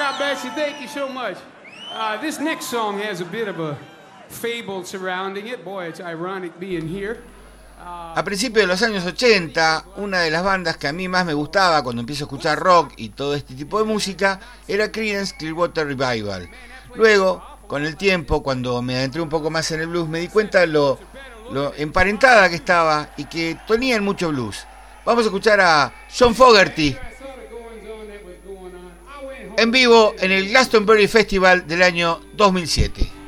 God bless you. Thank you so much. Uh, this next song has a bit of a fable surrounding it. Boy, it's ironic being here. A principios de los años 80, una de las bandas que a mí más me gustaba cuando empiezo a escuchar rock y todo este tipo de música era Creedence Clearwater Revival. Luego, con el tiempo, cuando me adentré un poco más en el blues, me di cuenta de lo, lo emparentada que estaba y que tenían mucho blues. Vamos a escuchar a John Fogerty en vivo en el Glastonbury Festival del año 2007.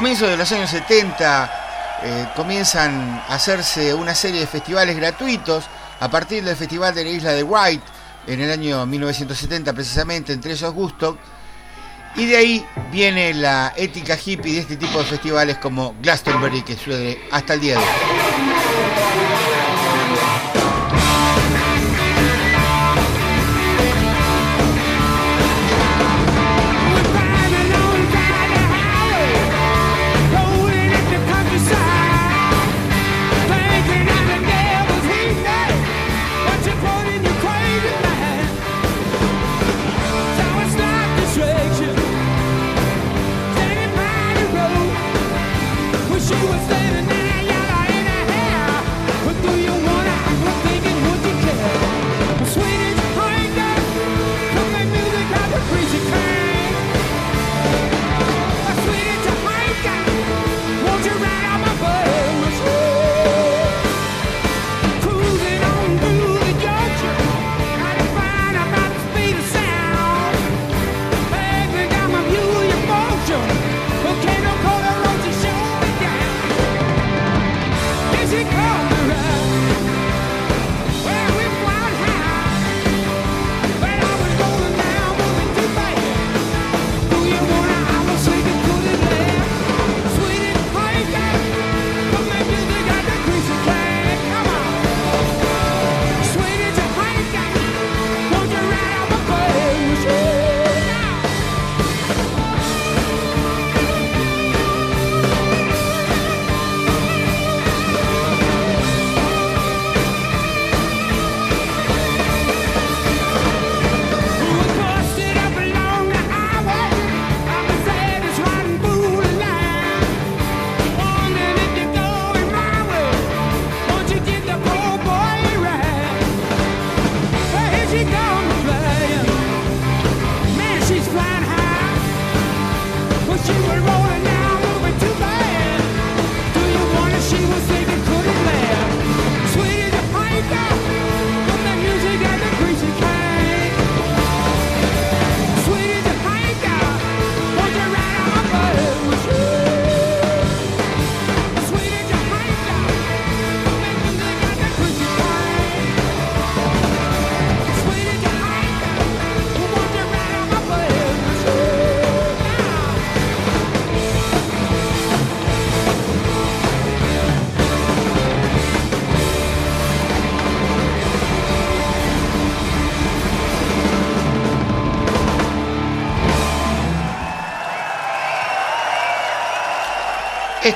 Comienzos de los años 70 eh, comienzan a hacerse una serie de festivales gratuitos a partir del Festival de la Isla de White en el año 1970 precisamente, entre esos Gusto. Y de ahí viene la ética hippie de este tipo de festivales como Glastonbury que sucede hasta el día de hoy.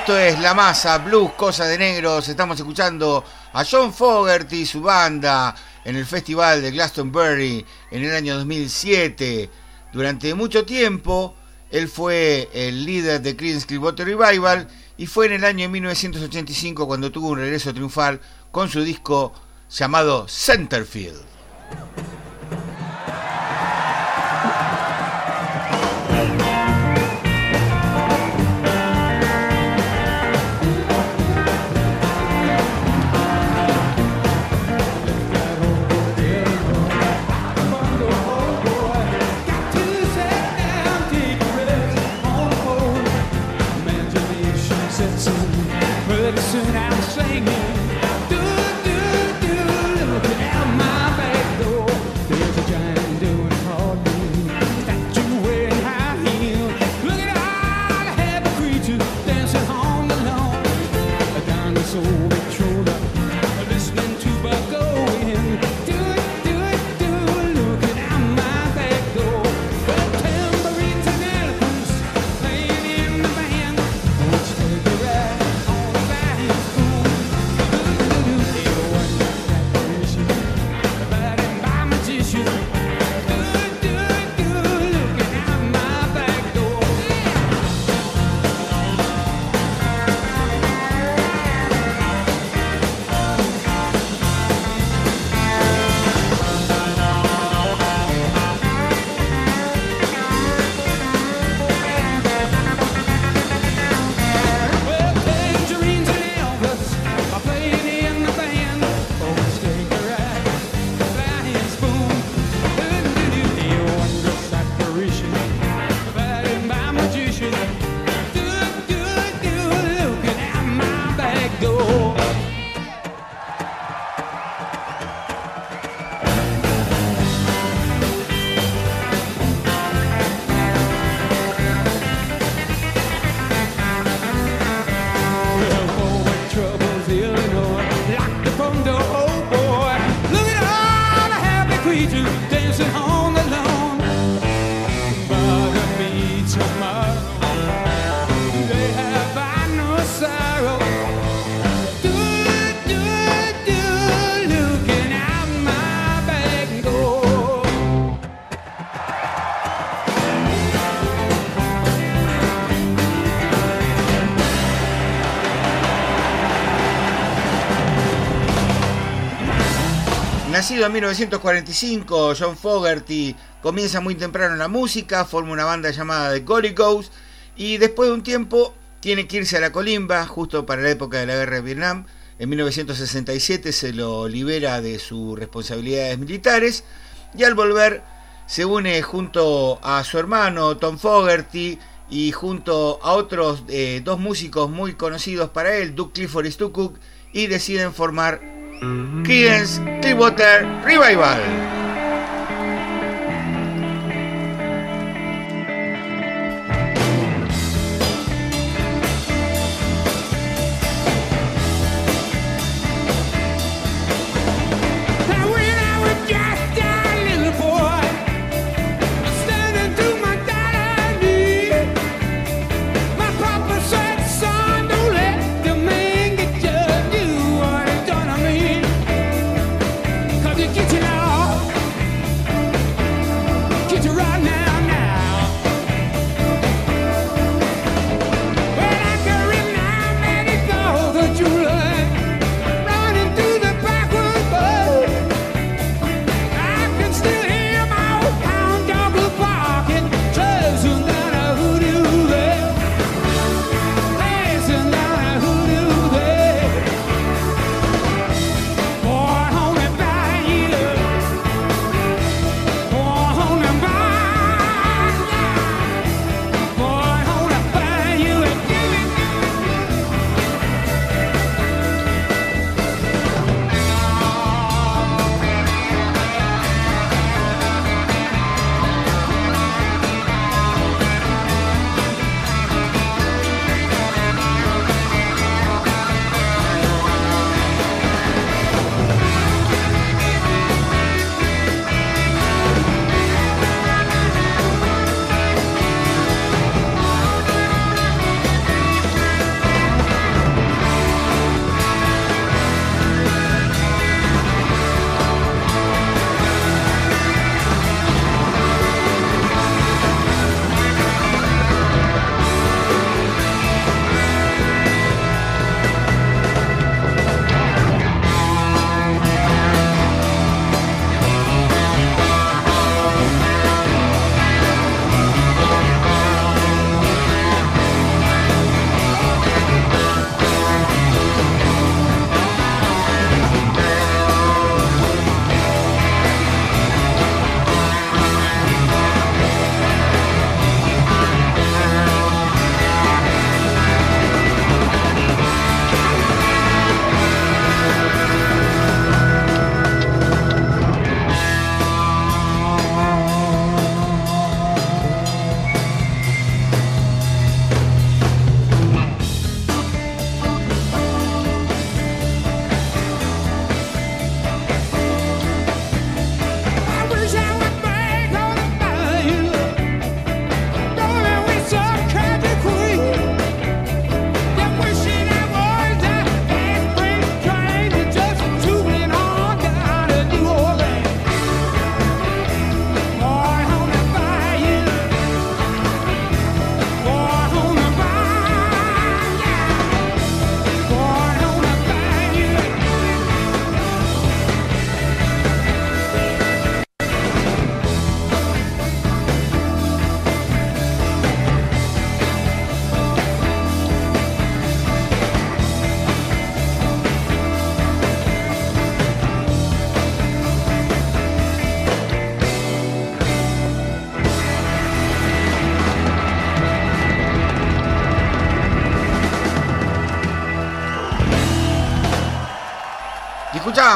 Esto es La Masa, Blues, Cosa de Negros. Estamos escuchando a John Fogerty y su banda en el Festival de Glastonbury en el año 2007. Durante mucho tiempo, él fue el líder de Creedence Clearwater Revival y fue en el año 1985 cuando tuvo un regreso triunfal con su disco llamado Centerfield. En 1945, John Fogerty comienza muy temprano en la música, forma una banda llamada The Gory Ghost y después de un tiempo tiene que irse a la colimba, justo para la época de la guerra de Vietnam. En 1967 se lo libera de sus responsabilidades militares y al volver se une junto a su hermano Tom Fogerty y junto a otros eh, dos músicos muy conocidos para él, Duke Clifford y Stu y deciden formar Creedence Clearwater Revival.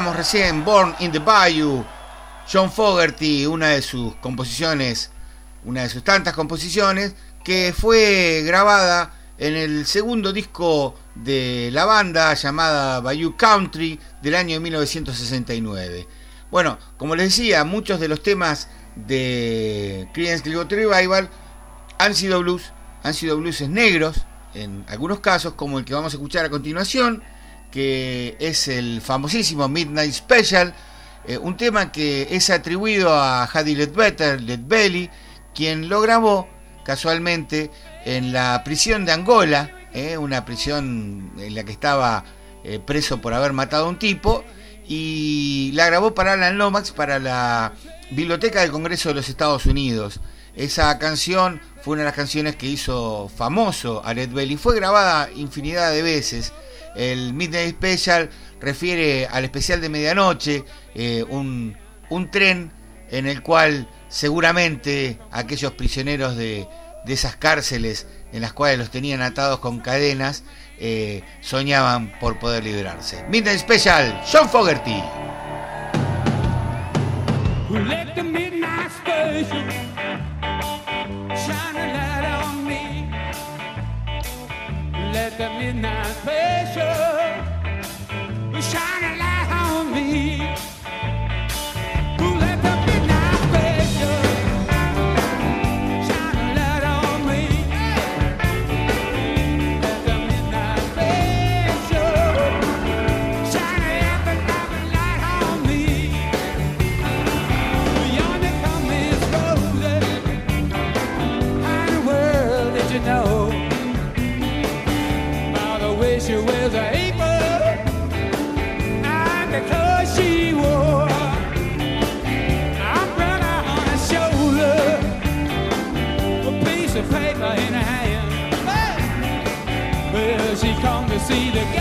Recién, Born in the Bayou, John Fogerty, una de sus composiciones, una de sus tantas composiciones, que fue grabada en el segundo disco de la banda llamada Bayou Country del año 1969. Bueno, como les decía, muchos de los temas de Creedence Clearwater Revival han sido blues, han sido blueses negros en algunos casos, como el que vamos a escuchar a continuación, que es el famosísimo Midnight Special, eh, un tema que es atribuido a Hadi Ledbetter, Led Belly, quien lo grabó casualmente en la prisión de Angola, eh, una prisión en la que estaba eh, preso por haber matado a un tipo, y la grabó para Alan Lomax para la Biblioteca del Congreso de los Estados Unidos. Esa canción fue una de las canciones que hizo famoso a Led Belly. Fue grabada infinidad de veces. El Midnight Special refiere al especial de medianoche, eh, un, un, tren en el cual seguramente aquellos prisioneros de, de, esas cárceles en las cuales los tenían atados con cadenas eh, soñaban por poder liberarse. Midnight Special, John Fogerty. The midnight special see the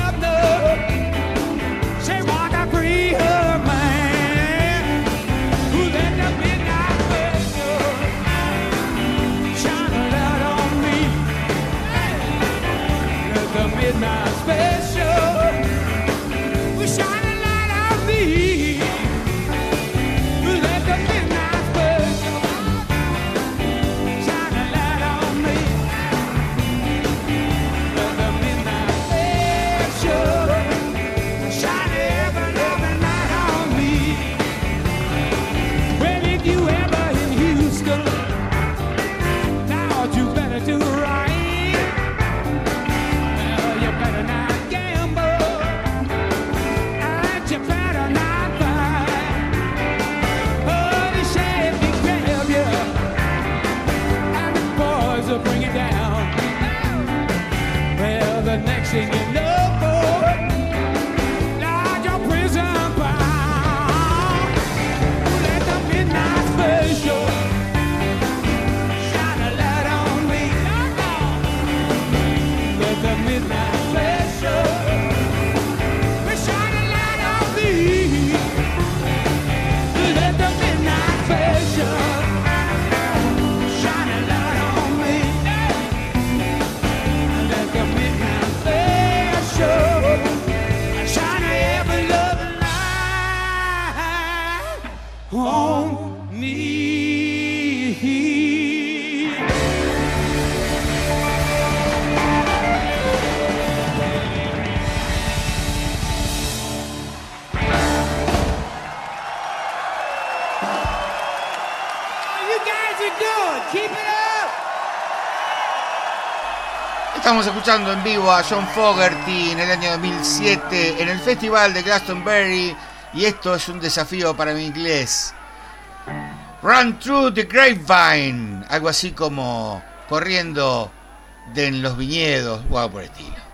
bring you down. Well, the next thing you know, Estamos escuchando en vivo a John Fogerty en el año 2007 en el Festival de Glastonbury y esto es un desafío para mi inglés. Run through the grapevine, algo así como corriendo de en los viñedos o algo por el estilo.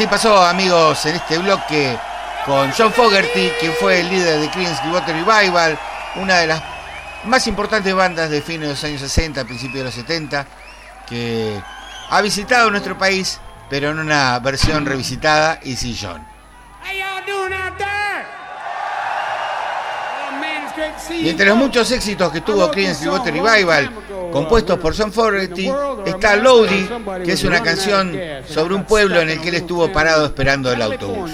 Así pasó, amigos, en este bloque con John Fogerty, quien fue el líder de Creedence Clearwater Revival, una de las más importantes bandas de fines de los años 60, principios de los 70, que ha visitado nuestro país, pero en una versión revisitada y sin John. Y entre los muchos éxitos que tuvo Creedence Clearwater Revival, compuestos por John Fogerty, está Lodi, que es una canción sobre un pueblo en el que él estuvo parado esperando el autobús.